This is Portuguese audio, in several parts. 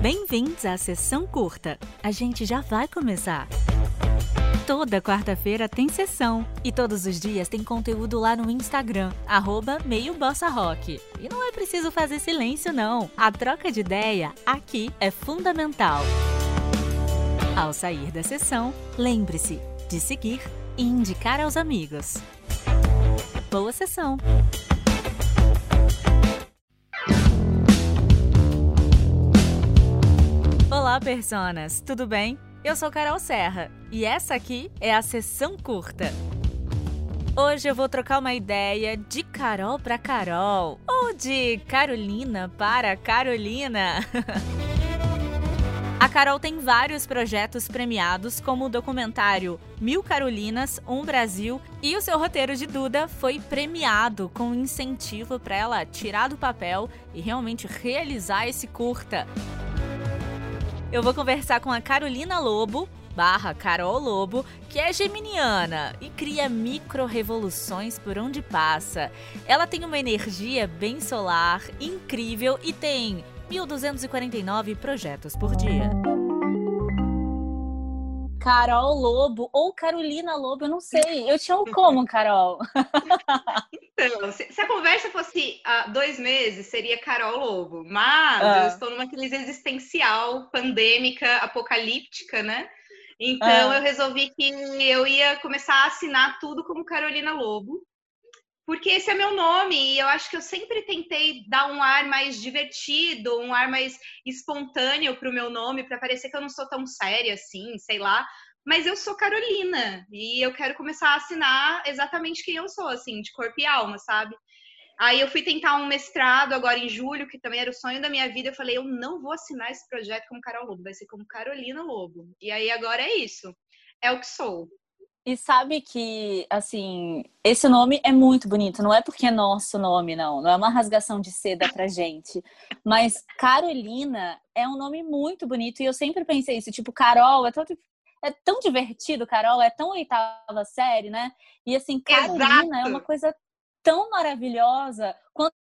Bem-vindos à sessão curta. A gente já vai começar. Toda quarta-feira tem sessão e todos os dias tem conteúdo lá no Instagram, arroba meio Bossa Rock. E não é preciso fazer silêncio, não. A troca de ideia aqui é fundamental. Ao sair da sessão, lembre-se de seguir e indicar aos amigos. Boa sessão! Olá, personas! Tudo bem? Eu sou Carol Serra e essa aqui é a sessão curta. Hoje eu vou trocar uma ideia de Carol para Carol ou de Carolina para Carolina. A Carol tem vários projetos premiados, como o documentário Mil Carolinas, Um Brasil, e o seu roteiro de Duda foi premiado com incentivo para ela tirar do papel e realmente realizar esse curta. Eu vou conversar com a Carolina Lobo, barra Carol Lobo, que é geminiana e cria micro-revoluções por onde passa. Ela tem uma energia bem solar, incrível e tem 1.249 projetos por dia. Carol Lobo ou Carolina Lobo, eu não sei. Eu te amo como, Carol? Então, se, se, a conversa fosse há dois meses, seria Carol Lobo. Mas ah. eu estou numa crise existencial, pandêmica, apocalíptica, né? Então ah. eu resolvi que eu ia começar a assinar tudo como Carolina Lobo. Porque esse é meu nome e eu acho que eu sempre tentei dar um ar mais divertido, um ar mais espontâneo para o meu nome, para parecer que eu não sou tão séria assim, sei lá mas eu sou Carolina e eu quero começar a assinar exatamente quem eu sou, assim, de corpo e alma, sabe? Aí eu fui tentar um mestrado agora em julho, que também era o sonho da minha vida. Eu falei, eu não vou assinar esse projeto como Carol Lobo, vai ser como Carolina Lobo. E aí agora é isso. É o que sou. E sabe que, assim, esse nome é muito bonito. Não é porque é nosso nome, não. Não é uma rasgação de seda pra gente. Mas Carolina é um nome muito bonito. E eu sempre pensei isso. Tipo, Carol é tão, é tão divertido, Carol, é tão oitava série, né? E assim, Carolina Exato. é uma coisa tão maravilhosa.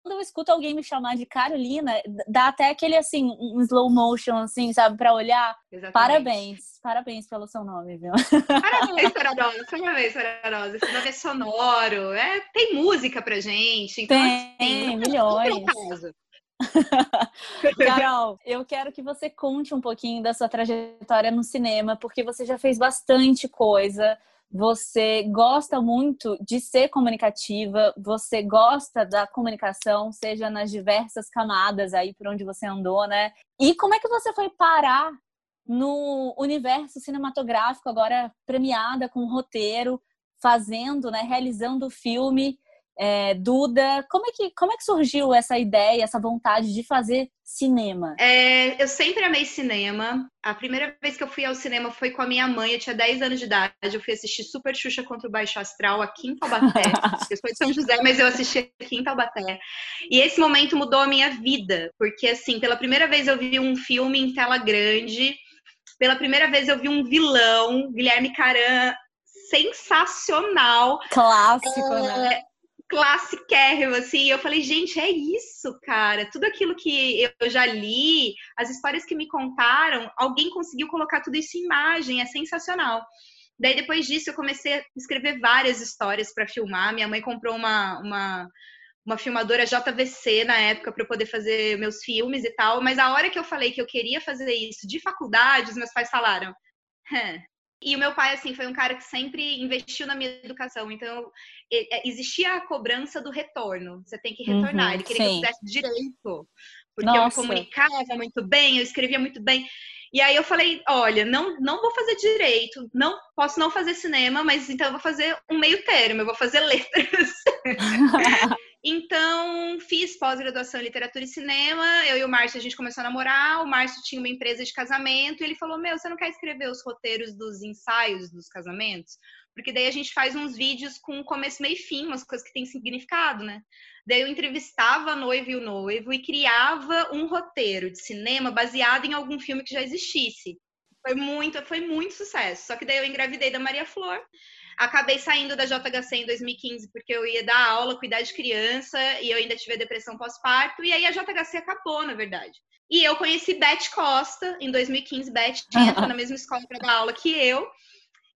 Quando eu escuto alguém me chamar de Carolina, dá até aquele assim, um slow motion, assim, sabe, para olhar. Exatamente. Parabéns, parabéns pelo seu nome, viu? Parabéns, Paradosa, parabéns, Paradosa. Esse nome é sonoro, é, tem música pra gente. Então, tem, assim, milhões. Carol, eu quero que você conte um pouquinho da sua trajetória no cinema, porque você já fez bastante coisa. Você gosta muito de ser comunicativa, você gosta da comunicação, seja nas diversas camadas aí por onde você andou, né? E como é que você foi parar no universo cinematográfico agora premiada com roteiro, fazendo, né, realizando o filme é, Duda, como é, que, como é que surgiu essa ideia, essa vontade de fazer cinema? É, eu sempre amei cinema. A primeira vez que eu fui ao cinema foi com a minha mãe, eu tinha 10 anos de idade. Eu fui assistir Super Xuxa contra o Baixo Astral aqui em Taubaté. eu sou de São José, mas eu assisti aqui em Taubaté. E esse momento mudou a minha vida, porque assim, pela primeira vez eu vi um filme em tela grande. Pela primeira vez eu vi um vilão, Guilherme Caran, sensacional. Clássico, é, né? Classiquérrimo, assim. Eu falei, gente, é isso, cara. Tudo aquilo que eu já li, as histórias que me contaram, alguém conseguiu colocar tudo isso em imagem, é sensacional. Daí, depois disso, eu comecei a escrever várias histórias para filmar. Minha mãe comprou uma, uma, uma filmadora JVC na época para poder fazer meus filmes e tal. Mas a hora que eu falei que eu queria fazer isso de faculdade, os meus pais falaram: e o meu pai, assim, foi um cara que sempre investiu na minha educação. Então, é, existia a cobrança do retorno. Você tem que retornar. Uhum, Ele queria sim. que eu fizesse direito. Porque Nossa. eu me comunicava muito bem, eu escrevia muito bem. E aí eu falei, olha, não, não vou fazer direito, não posso não fazer cinema, mas então eu vou fazer um meio termo, eu vou fazer letras. Então, fiz pós-graduação em literatura e cinema. Eu e o Márcio, a gente começou a namorar. O Márcio tinha uma empresa de casamento. E ele falou: Meu, você não quer escrever os roteiros dos ensaios dos casamentos? Porque daí a gente faz uns vídeos com começo, meio e fim, umas coisas que têm significado, né? Daí eu entrevistava a noiva e o noivo e criava um roteiro de cinema baseado em algum filme que já existisse. Foi muito, foi muito sucesso. Só que daí eu engravidei da Maria Flor. Acabei saindo da JHC em 2015 porque eu ia dar aula, cuidar de criança e eu ainda tive depressão pós-parto. E aí a JHC acabou, na verdade. E eu conheci Beth Costa em 2015. Beth entrou na mesma escola para dar aula que eu.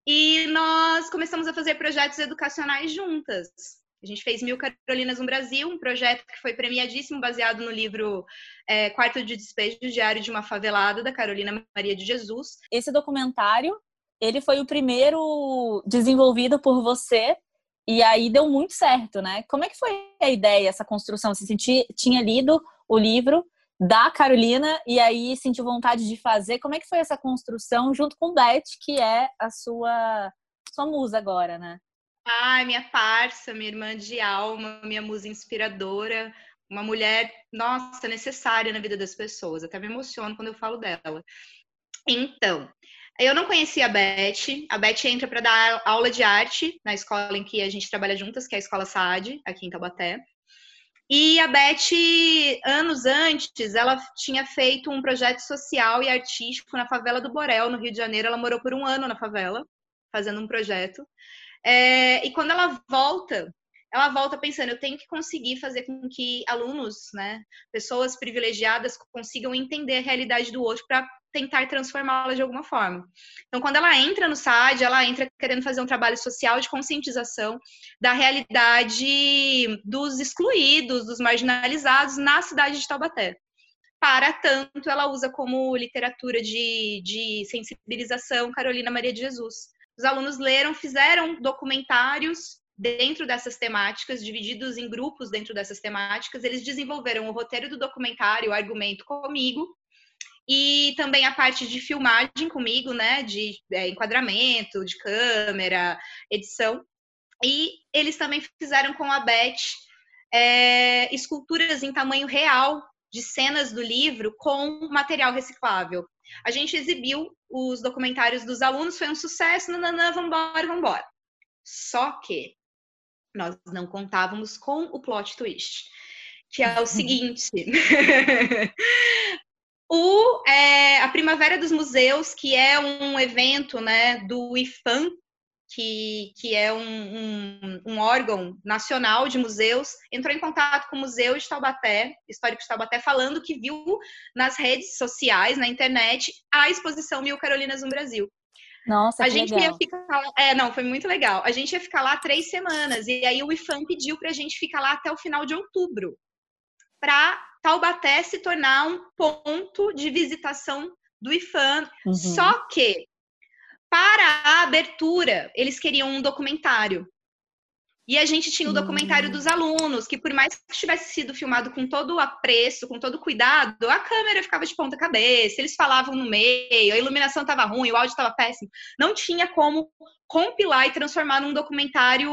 E nós começamos a fazer projetos educacionais juntas. A gente fez Mil Carolinas no Brasil, um projeto que foi premiadíssimo, baseado no livro é, Quarto de Despejo, Diário de uma Favelada, da Carolina Maria de Jesus. Esse documentário, ele foi o primeiro desenvolvido por você e aí deu muito certo, né? Como é que foi a ideia, essa construção? Você sentia, tinha lido o livro da Carolina e aí sentiu vontade de fazer. Como é que foi essa construção junto com Beth, que é a sua sua musa agora, né? Ai, minha parça, minha irmã de alma, minha musa inspiradora, uma mulher, nossa, necessária na vida das pessoas. Até me emociono quando eu falo dela. Então, eu não conhecia a Beth. A Beth entra para dar aula de arte na escola em que a gente trabalha juntas, que é a Escola SAD, aqui em Taubaté. E a Beth, anos antes, ela tinha feito um projeto social e artístico na favela do Borel, no Rio de Janeiro. Ela morou por um ano na favela, fazendo um projeto. É, e quando ela volta, ela volta pensando, eu tenho que conseguir fazer com que alunos, né, pessoas privilegiadas consigam entender a realidade do outro para tentar transformá-la de alguma forma. Então, quando ela entra no SAD, ela entra querendo fazer um trabalho social de conscientização da realidade dos excluídos, dos marginalizados na cidade de Taubaté. Para tanto, ela usa como literatura de, de sensibilização Carolina Maria de Jesus. Os alunos leram, fizeram documentários dentro dessas temáticas, divididos em grupos dentro dessas temáticas. Eles desenvolveram o roteiro do documentário, o argumento comigo, e também a parte de filmagem comigo, né? De é, enquadramento, de câmera, edição. E eles também fizeram com a Beth é, esculturas em tamanho real de cenas do livro com material reciclável. A gente exibiu os documentários dos alunos, foi um sucesso, nananã, vambora, vambora. Só que nós não contávamos com o plot twist, que é o seguinte. o, é, a Primavera dos Museus, que é um evento né, do IFAM, que, que é um, um, um, órgão nacional de museus, entrou em contato com o Museu de Taubaté, Histórico de Taubaté, falando que viu nas redes sociais, na internet, a exposição Mil Carolinas no Brasil. Nossa, a gente legal. ia ficar É, não, foi muito legal. A gente ia ficar lá três semanas, e aí o IFAM pediu para a gente ficar lá até o final de outubro, para Taubaté se tornar um ponto de visitação do IFAM. Uhum. Só que para a abertura, eles queriam um documentário. E a gente tinha o documentário dos alunos, que por mais que tivesse sido filmado com todo o apreço, com todo o cuidado, a câmera ficava de ponta cabeça, eles falavam no meio, a iluminação estava ruim, o áudio estava péssimo. Não tinha como compilar e transformar num documentário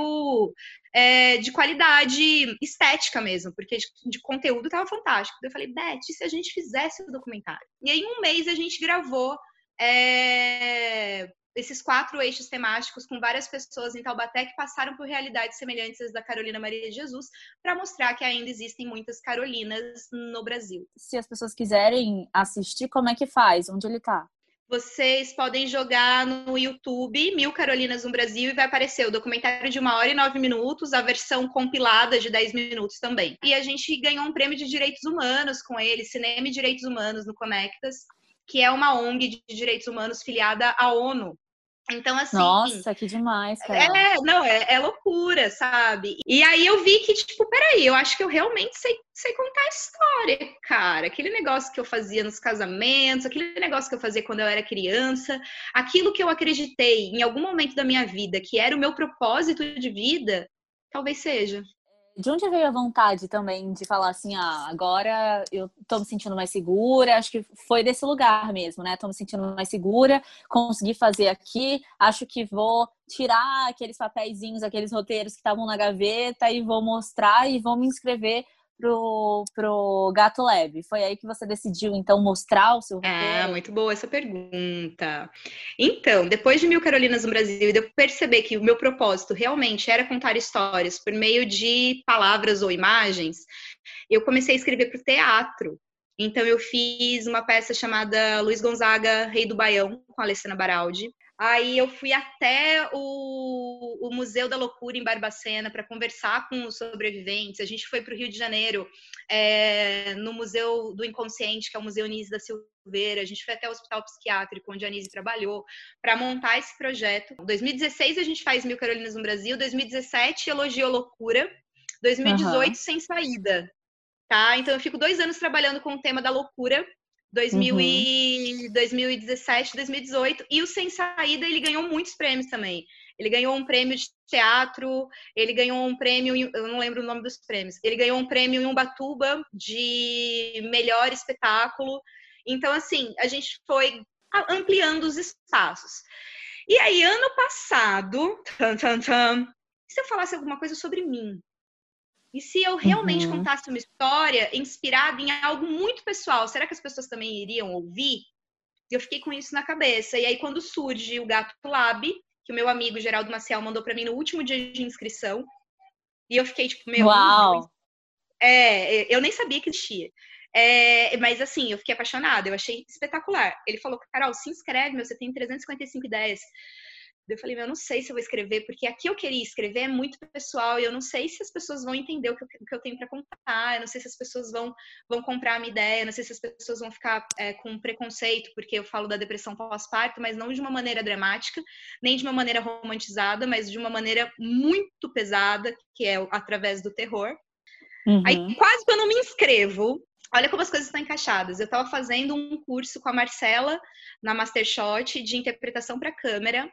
é, de qualidade estética mesmo, porque de, de conteúdo estava fantástico. Eu falei, Beth, se a gente fizesse o documentário? E aí, em um mês, a gente gravou é, esses quatro eixos temáticos com várias pessoas em Taubaté que passaram por realidades semelhantes da Carolina Maria de Jesus, para mostrar que ainda existem muitas Carolinas no Brasil. Se as pessoas quiserem assistir, como é que faz? Onde ele está? Vocês podem jogar no YouTube Mil Carolinas no Brasil e vai aparecer o documentário de uma hora e nove minutos, a versão compilada de dez minutos também. E a gente ganhou um prêmio de direitos humanos com ele, Cinema e Direitos Humanos no Conectas que é uma ONG de direitos humanos filiada à ONU. Então, assim. Nossa, que demais, cara. É, não, é, é, loucura, sabe? E aí eu vi que, tipo, peraí, eu acho que eu realmente sei, sei contar a história, cara. Aquele negócio que eu fazia nos casamentos, aquele negócio que eu fazia quando eu era criança, aquilo que eu acreditei em algum momento da minha vida que era o meu propósito de vida, talvez seja de onde veio a vontade também de falar assim, ah, agora eu tô me sentindo mais segura? Acho que foi desse lugar mesmo, né? Tô me sentindo mais segura, consegui fazer aqui, acho que vou tirar aqueles papeizinhos, aqueles roteiros que estavam na gaveta e vou mostrar e vou me inscrever pro, pro Gato Lab? Foi aí que você decidiu, então, mostrar o seu roteiro? Ah, muito boa essa pergunta. Então, depois de Mil Carolinas no Brasil, e de eu perceber que o meu propósito realmente era contar histórias por meio de palavras ou imagens, eu comecei a escrever para o teatro. Então, eu fiz uma peça chamada Luiz Gonzaga, Rei do Baião, com a Alessandra Baraldi. Aí eu fui até o, o Museu da Loucura em Barbacena para conversar com os sobreviventes. A gente foi para o Rio de Janeiro, é, no Museu do Inconsciente, que é o Museu Nise da Silveira. A gente foi até o Hospital Psiquiátrico, onde a Nise trabalhou, para montar esse projeto. Em 2016 a gente faz Mil Carolinas no Brasil, 2017 Elogiou Loucura, 2018 uhum. Sem Saída. Tá? Então eu fico dois anos trabalhando com o tema da loucura 2000 uhum. e 2017, 2018. E o Sem Saída, ele ganhou muitos prêmios também. Ele ganhou um prêmio de teatro, ele ganhou um prêmio, eu não lembro o nome dos prêmios. Ele ganhou um prêmio em Ubatuba de melhor espetáculo. Então, assim, a gente foi ampliando os espaços. E aí, ano passado, se eu falasse alguma coisa sobre mim, e se eu realmente uhum. contasse uma história inspirada em algo muito pessoal, será que as pessoas também iriam ouvir? Eu fiquei com isso na cabeça. E aí, quando surge o Gato Lab, que o meu amigo Geraldo Maciel mandou para mim no último dia de inscrição, e eu fiquei tipo, meu. Uau! É, eu nem sabia que existia. É, mas assim, eu fiquei apaixonada, eu achei espetacular. Ele falou, Carol, se inscreve, meu, você tem 355 ideias. Eu falei, eu não sei se eu vou escrever, porque aqui eu queria escrever é muito pessoal e eu não sei se as pessoas vão entender o que eu, o que eu tenho para contar, eu não sei se as pessoas vão, vão comprar a minha ideia, eu não sei se as pessoas vão ficar é, com preconceito, porque eu falo da depressão pós-parto, mas não de uma maneira dramática, nem de uma maneira romantizada, mas de uma maneira muito pesada, que é através do terror. Uhum. Aí, quase que eu não me inscrevo, olha como as coisas estão encaixadas. Eu estava fazendo um curso com a Marcela na Mastershot de interpretação para câmera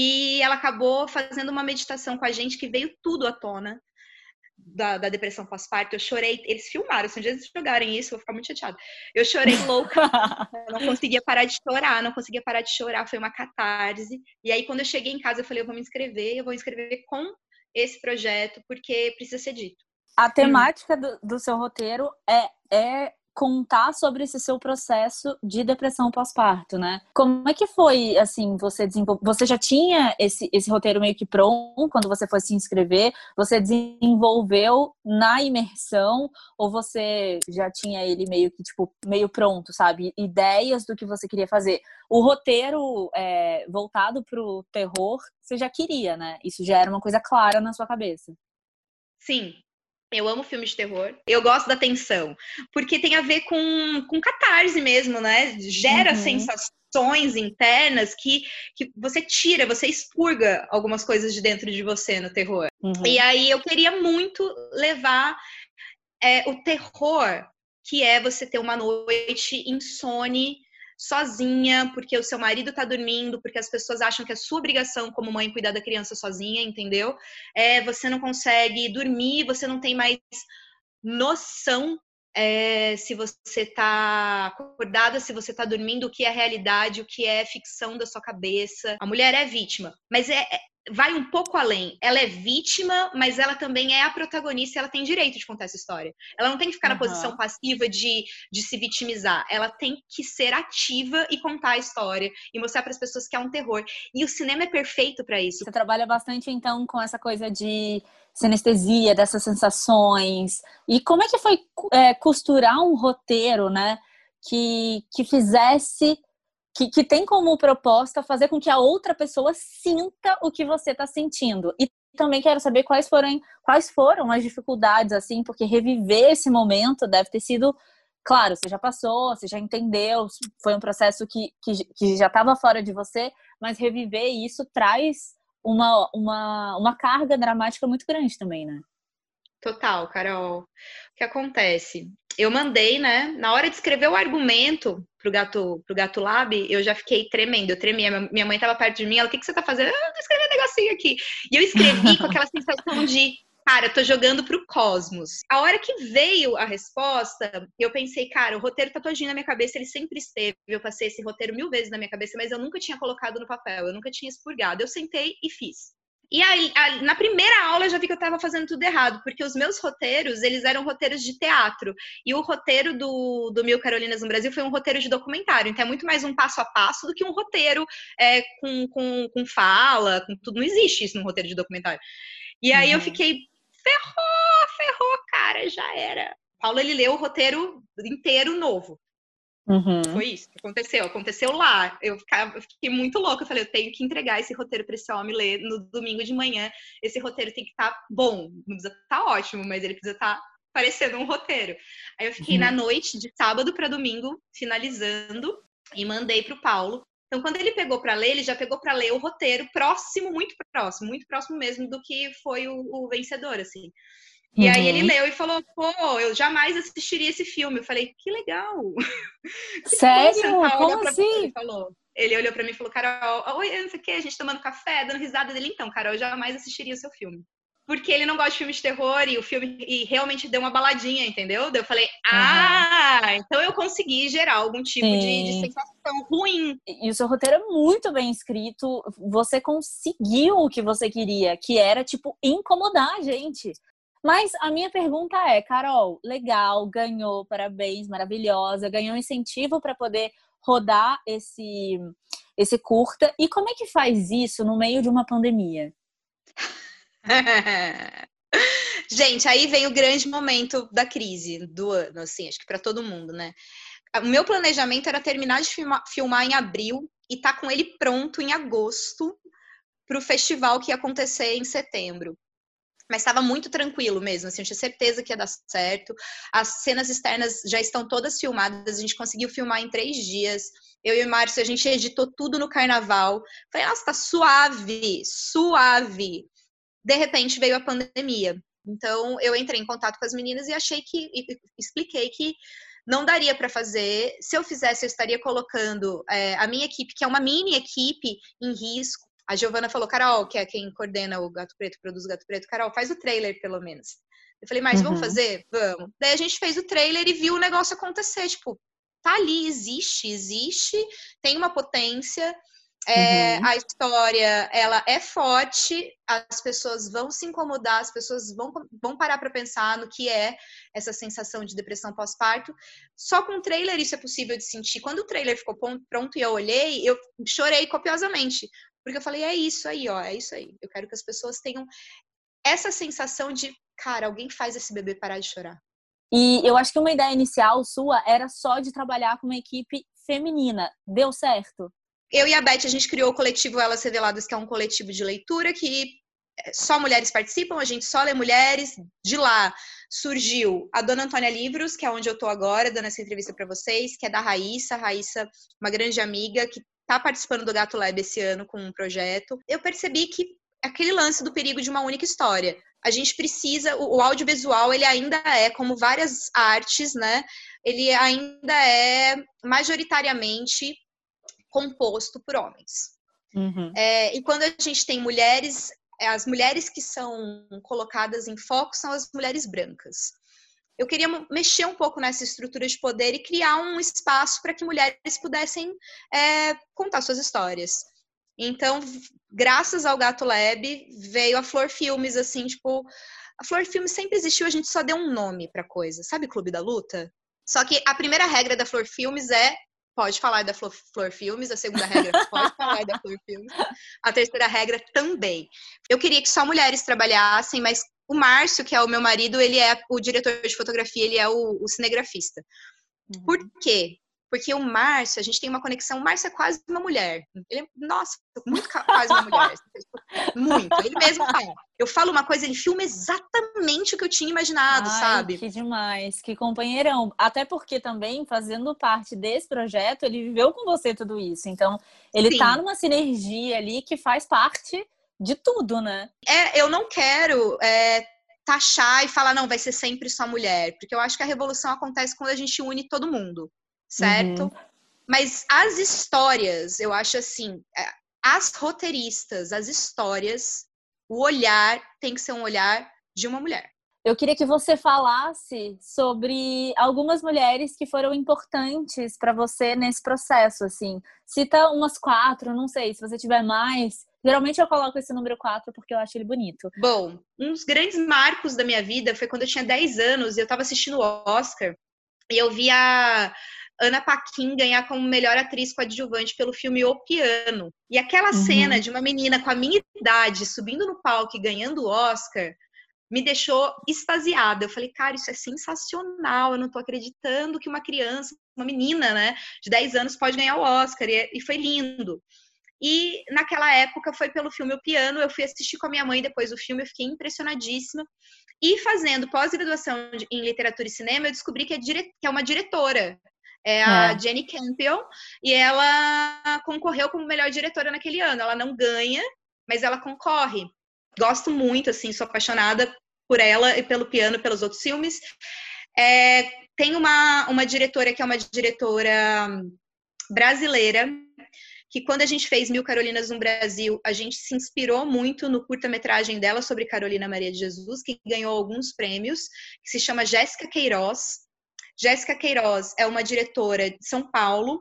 e ela acabou fazendo uma meditação com a gente que veio tudo à tona da, da depressão pós-parto. Eu chorei, eles filmaram, se um dia eles jogarem isso, eu vou ficar muito chateada. Eu chorei louca, eu não conseguia parar de chorar, não conseguia parar de chorar, foi uma catarse. E aí, quando eu cheguei em casa, eu falei, eu vou me inscrever, eu vou me inscrever com esse projeto, porque precisa ser dito. A temática hum. do, do seu roteiro é, é contar sobre esse seu processo de depressão pós-parto, né? Como é que foi, assim, você desenvolver? Você já tinha esse, esse roteiro meio que pronto quando você foi se inscrever? Você desenvolveu na imersão ou você já tinha ele meio que, tipo, meio pronto, sabe? Ideias do que você queria fazer. O roteiro é, voltado pro terror, você já queria, né? Isso já era uma coisa clara na sua cabeça. Sim, eu amo filmes de terror. Eu gosto da tensão. Porque tem a ver com, com catarse mesmo, né? Gera uhum. sensações internas que, que você tira, você expurga algumas coisas de dentro de você no terror. Uhum. E aí eu queria muito levar é, o terror, que é você ter uma noite insone sozinha, porque o seu marido tá dormindo, porque as pessoas acham que é sua obrigação como mãe cuidar da criança sozinha, entendeu? É, você não consegue dormir, você não tem mais noção é, se você está acordada, se você está dormindo, o que é realidade, o que é ficção da sua cabeça. A mulher é vítima, mas é, é vai um pouco além. Ela é vítima, mas ela também é a protagonista e ela tem direito de contar essa história. Ela não tem que ficar uhum. na posição passiva de, de se vitimizar. Ela tem que ser ativa e contar a história e mostrar para as pessoas que é um terror. E o cinema é perfeito para isso. Você trabalha bastante então com essa coisa de sinestesia, dessas sensações. E como é que foi é, costurar um roteiro, né? Que, que fizesse que, que tem como proposta fazer com que a outra pessoa sinta o que você está sentindo. E também quero saber quais foram, quais foram as dificuldades, assim, porque reviver esse momento deve ter sido. Claro, você já passou, você já entendeu, foi um processo que, que, que já estava fora de você, mas reviver isso traz uma, uma, uma carga dramática muito grande também, né? Total, Carol. O que acontece? Eu mandei, né? Na hora de escrever o argumento pro Gato, pro Gato Lab, eu já fiquei tremendo, eu tremia. Minha mãe estava perto de mim, ela, o que, que você está fazendo? Ah, eu tô escrevendo um negocinho aqui. E eu escrevi com aquela sensação de, cara, eu tô jogando pro cosmos. A hora que veio a resposta, eu pensei, cara, o roteiro tá todinho na minha cabeça, ele sempre esteve. Eu passei esse roteiro mil vezes na minha cabeça, mas eu nunca tinha colocado no papel, eu nunca tinha expurgado. Eu sentei e fiz. E aí, na primeira aula eu já vi que eu estava fazendo tudo errado, porque os meus roteiros, eles eram roteiros de teatro. E o roteiro do, do Mil Carolinas no Brasil foi um roteiro de documentário. Então é muito mais um passo a passo do que um roteiro é, com, com, com fala, com tudo. Não existe isso num roteiro de documentário. E aí uhum. eu fiquei, ferrou, ferrou, cara, já era. Paulo, ele leu o roteiro inteiro novo. Uhum. Foi isso que aconteceu. Aconteceu lá. Eu, ficava, eu fiquei muito louca. Eu falei, eu tenho que entregar esse roteiro para esse homem ler no domingo de manhã. Esse roteiro tem que estar tá bom. Não precisa estar tá ótimo, mas ele precisa estar tá parecendo um roteiro. Aí eu fiquei uhum. na noite, de sábado para domingo, finalizando e mandei para o Paulo. Então, quando ele pegou para ler, ele já pegou para ler o roteiro próximo, muito próximo, muito próximo mesmo do que foi o, o vencedor, assim. E uhum. aí ele uhum. leu e falou, pô, eu jamais assistiria esse filme. Eu falei, que legal. Sério? Como assim? Ele falou. Ele olhou para mim e falou, Carol, oi, não sei o que, a gente tomando café, dando risada dele. Então, Carol, eu jamais assistiria o seu filme. Porque ele não gosta de filme de terror e o filme e realmente deu uma baladinha, entendeu? Eu falei, ah, uhum. então eu consegui gerar algum tipo de, de, sensação ruim. E o seu roteiro é muito bem escrito. Você conseguiu o que você queria, que era, tipo, incomodar a gente. Mas a minha pergunta é, Carol, legal, ganhou, parabéns, maravilhosa, ganhou incentivo para poder rodar esse esse curta. E como é que faz isso no meio de uma pandemia? Gente, aí vem o grande momento da crise do ano, assim, acho que para todo mundo, né? O meu planejamento era terminar de filmar, filmar em abril e tá com ele pronto em agosto para o festival que ia acontecer em setembro mas estava muito tranquilo mesmo, assim, eu tinha certeza que ia dar certo. As cenas externas já estão todas filmadas, a gente conseguiu filmar em três dias. Eu e o Márcio, a gente editou tudo no carnaval. Falei, nossa, tá suave, suave. De repente veio a pandemia. Então eu entrei em contato com as meninas e achei que, e expliquei que não daria para fazer. Se eu fizesse, eu estaria colocando é, a minha equipe, que é uma mini equipe, em risco a Giovana falou, Carol, que é quem coordena o Gato Preto, produz o Gato Preto, Carol, faz o trailer pelo menos. Eu falei, mas uhum. vamos fazer? Vamos. Daí a gente fez o trailer e viu o negócio acontecer. Tipo, tá ali, existe, existe, tem uma potência. É, uhum. A história, ela é forte, as pessoas vão se incomodar, as pessoas vão, vão parar para pensar no que é essa sensação de depressão pós-parto. Só com o trailer isso é possível de sentir. Quando o trailer ficou pronto e eu olhei, eu chorei copiosamente, porque eu falei, é isso aí, ó, é isso aí. Eu quero que as pessoas tenham essa sensação de, cara, alguém faz esse bebê parar de chorar. E eu acho que uma ideia inicial sua era só de trabalhar com uma equipe feminina. Deu certo? Eu e a Beth, a gente criou o coletivo Elas Reveladas, que é um coletivo de leitura que é, só mulheres participam, a gente só lê mulheres. De lá surgiu a Dona Antônia Livros, que é onde eu tô agora, dando essa entrevista para vocês, que é da Raíssa. Raíssa, uma grande amiga que tá participando do Gato Lab esse ano com um projeto, eu percebi que aquele lance do perigo de uma única história. A gente precisa, o, o audiovisual, ele ainda é, como várias artes, né? Ele ainda é majoritariamente composto por homens. Uhum. É, e quando a gente tem mulheres, as mulheres que são colocadas em foco são as mulheres brancas eu queria mexer um pouco nessa estrutura de poder e criar um espaço para que mulheres pudessem é, contar suas histórias. Então, graças ao Gato Lab, veio a Flor Filmes, assim, tipo, a Flor Filmes sempre existiu, a gente só deu um nome pra coisa. Sabe Clube da Luta? Só que a primeira regra da Flor Filmes é pode falar da Flor, Flor Filmes, a segunda regra pode falar da Flor Filmes, a terceira regra também. Eu queria que só mulheres trabalhassem, mas o Márcio, que é o meu marido, ele é o diretor de fotografia, ele é o, o cinegrafista. Uhum. Por quê? Porque o Márcio, a gente tem uma conexão. O Márcio é quase uma mulher. Ele é, nossa, muito quase uma mulher. muito. Ele mesmo fala. Eu falo uma coisa, ele filma exatamente o que eu tinha imaginado, Ai, sabe? Que demais, que companheirão. Até porque também, fazendo parte desse projeto, ele viveu com você tudo isso. Então, ele Sim. tá numa sinergia ali que faz parte de tudo, né? É, eu não quero é, taxar e falar, não, vai ser sempre só mulher, porque eu acho que a revolução acontece quando a gente une todo mundo, certo? Uhum. Mas as histórias, eu acho assim, é, as roteiristas, as histórias, o olhar tem que ser um olhar de uma mulher. Eu queria que você falasse sobre algumas mulheres que foram importantes para você nesse processo, assim. Cita umas quatro, não sei, se você tiver mais, Geralmente eu coloco esse número 4 porque eu acho ele bonito. Bom, um dos grandes marcos da minha vida foi quando eu tinha 10 anos e eu tava assistindo o Oscar e eu vi a Ana Paquin ganhar como melhor atriz coadjuvante pelo filme O Piano. E aquela uhum. cena de uma menina com a minha idade subindo no palco e ganhando o Oscar me deixou extasiada. Eu falei, cara, isso é sensacional. Eu não tô acreditando que uma criança, uma menina, né, de 10 anos pode ganhar o Oscar. E, e foi lindo. E naquela época foi pelo filme O Piano. Eu fui assistir com a minha mãe depois do filme, eu fiquei impressionadíssima. E fazendo pós-graduação em literatura e cinema, eu descobri que é, dire... que é uma diretora. É a é. Jenny Campion, e ela concorreu como melhor diretora naquele ano. Ela não ganha, mas ela concorre. Gosto muito, assim, sou apaixonada por ela e pelo piano, pelos outros filmes. É, tem uma, uma diretora que é uma diretora brasileira, que quando a gente fez Mil Carolinas no Brasil, a gente se inspirou muito no curta-metragem dela sobre Carolina Maria de Jesus, que ganhou alguns prêmios, que se chama Jéssica Queiroz. Jéssica Queiroz é uma diretora de São Paulo,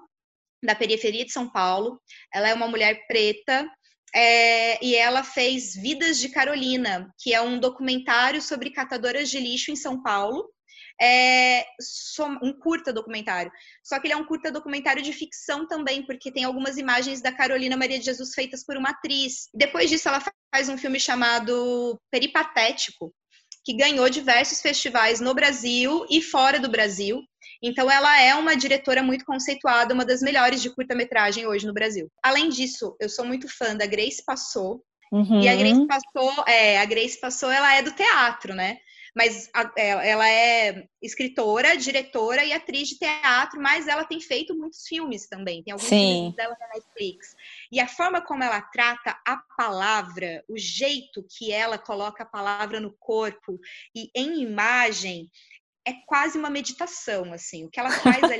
da periferia de São Paulo. Ela é uma mulher preta é, e ela fez Vidas de Carolina, que é um documentário sobre catadoras de lixo em São Paulo é um curta documentário. Só que ele é um curta documentário de ficção também, porque tem algumas imagens da Carolina Maria de Jesus feitas por uma atriz. Depois disso, ela faz um filme chamado Peripatético, que ganhou diversos festivais no Brasil e fora do Brasil. Então, ela é uma diretora muito conceituada, uma das melhores de curta-metragem hoje no Brasil. Além disso, eu sou muito fã da Grace Passou. Uhum. E a Grace Passou, é, a Grace Passou, ela é do teatro, né? Mas a, é, ela é escritora, diretora e atriz de teatro, mas ela tem feito muitos filmes também. Tem alguns Sim. filmes dela na Netflix. E a forma como ela trata a palavra, o jeito que ela coloca a palavra no corpo e em imagem, é quase uma meditação, assim. O que ela faz ali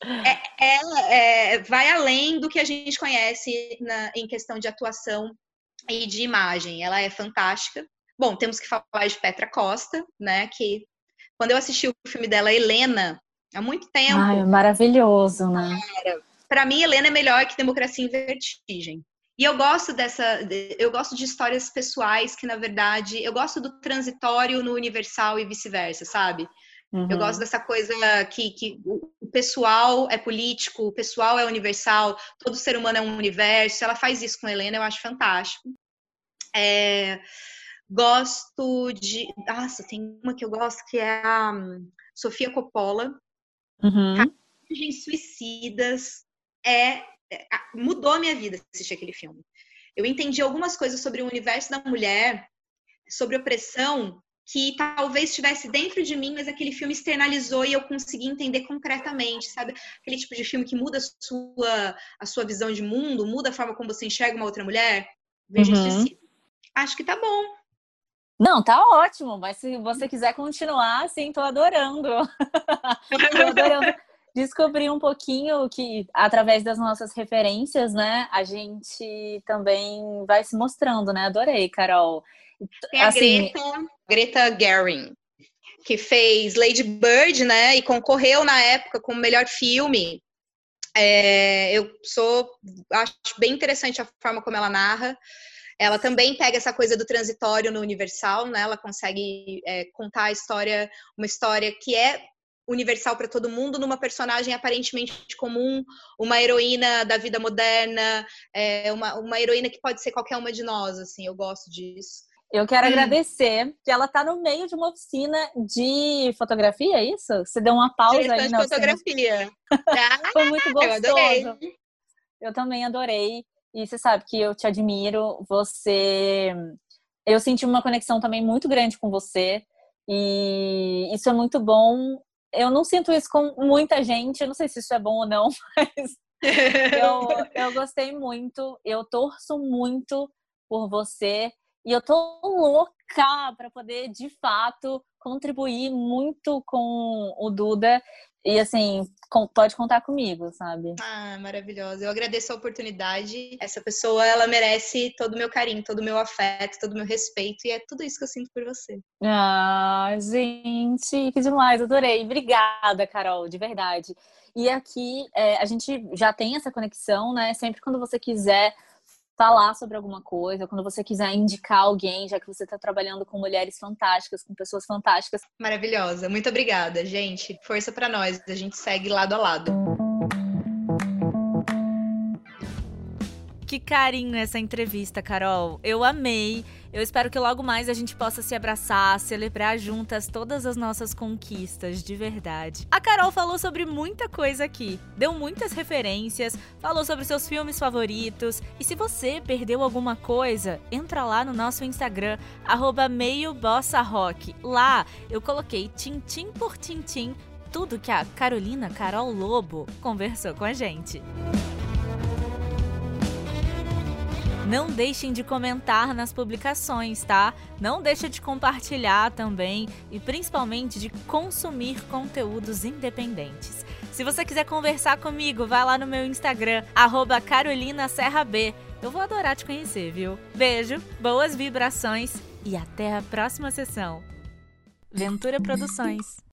é, é, é, vai além do que a gente conhece na, em questão de atuação e de imagem. Ela é fantástica. Bom, temos que falar de Petra Costa, né? Que quando eu assisti o filme dela, Helena, há muito tempo. Ai, maravilhoso, né? Para mim, Helena é melhor que Democracia em Vertigem. E eu gosto dessa, eu gosto de histórias pessoais que, na verdade, eu gosto do transitório no universal e vice-versa, sabe? Uhum. Eu gosto dessa coisa que, que o pessoal é político, o pessoal é universal, todo ser humano é um universo. Ela faz isso com Helena, eu acho fantástico. É... Gosto de. Nossa, tem uma que eu gosto que é a hum, Sofia Coppola. Uhum. Suicidas. É, é, mudou a minha vida assistir aquele filme. Eu entendi algumas coisas sobre o universo da mulher, sobre opressão, que talvez estivesse dentro de mim, mas aquele filme externalizou e eu consegui entender concretamente, sabe? Aquele tipo de filme que muda a sua, a sua visão de mundo, muda a forma como você enxerga uma outra mulher. Veja uhum. Acho que tá bom. Não, tá ótimo, mas se você quiser continuar, sim, tô adorando. tô adorando descobrir um pouquinho que, através das nossas referências, né, a gente também vai se mostrando, né? Adorei, Carol. Tem a assim, Greta, Greta Gerwig, que fez Lady Bird, né, e concorreu na época como melhor filme. É, eu sou, acho bem interessante a forma como ela narra. Ela também pega essa coisa do transitório no universal, né? Ela consegue é, contar a história, uma história que é universal para todo mundo, numa personagem aparentemente comum, uma heroína da vida moderna, é, uma, uma heroína que pode ser qualquer uma de nós, assim, eu gosto disso. Eu quero hum. agradecer que ela está no meio de uma oficina de fotografia, é isso? Você deu uma pausa Direção aí na de fotografia. Foi muito gostoso. Eu, eu também adorei. E você sabe que eu te admiro. Você. Eu senti uma conexão também muito grande com você. E isso é muito bom. Eu não sinto isso com muita gente. Eu não sei se isso é bom ou não, mas eu, eu gostei muito. Eu torço muito por você. E eu tô louca para poder, de fato, contribuir muito com o Duda e assim, pode contar comigo, sabe? Ah, maravilhosa. Eu agradeço a oportunidade. Essa pessoa, ela merece todo o meu carinho, todo o meu afeto, todo o meu respeito. E é tudo isso que eu sinto por você. Ah, gente, que demais, adorei. Obrigada, Carol, de verdade. E aqui é, a gente já tem essa conexão, né? Sempre quando você quiser falar sobre alguma coisa, quando você quiser indicar alguém, já que você está trabalhando com mulheres fantásticas, com pessoas fantásticas. Maravilhosa. Muito obrigada, gente. Força para nós. A gente segue lado a lado. Que carinho essa entrevista, Carol. Eu amei. Eu espero que logo mais a gente possa se abraçar, celebrar juntas todas as nossas conquistas, de verdade. A Carol falou sobre muita coisa aqui, deu muitas referências, falou sobre seus filmes favoritos. E se você perdeu alguma coisa, entra lá no nosso Instagram, meiobossarrock. Lá eu coloquei tintim por tintim tudo que a Carolina Carol Lobo conversou com a gente. Não deixem de comentar nas publicações, tá? Não deixa de compartilhar também e principalmente de consumir conteúdos independentes. Se você quiser conversar comigo, vai lá no meu Instagram, @carolina_serra_b. Eu vou adorar te conhecer, viu? Beijo, boas vibrações e até a próxima sessão. Ventura Produções.